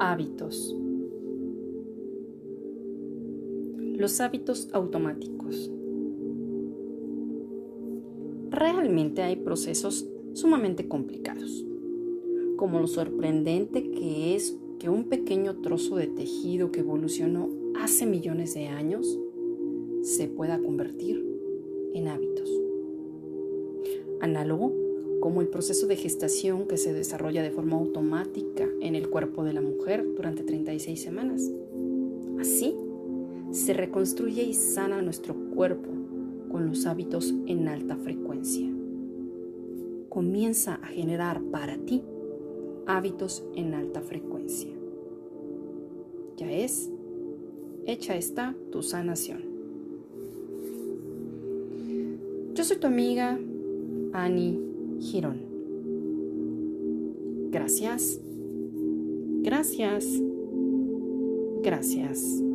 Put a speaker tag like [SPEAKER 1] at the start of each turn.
[SPEAKER 1] Hábitos. Los hábitos automáticos. Realmente hay procesos sumamente complicados, como lo sorprendente que es que un pequeño trozo de tejido que evolucionó hace millones de años se pueda convertir en hábitos. Análogo como el proceso de gestación que se desarrolla de forma automática en el cuerpo de la mujer durante 36 semanas. Así, se reconstruye y sana nuestro cuerpo con los hábitos en alta frecuencia. Comienza a generar para ti hábitos en alta frecuencia. Ya es, hecha está tu sanación. Yo soy tu amiga Annie Girón. Gracias. Gracias. Gracias.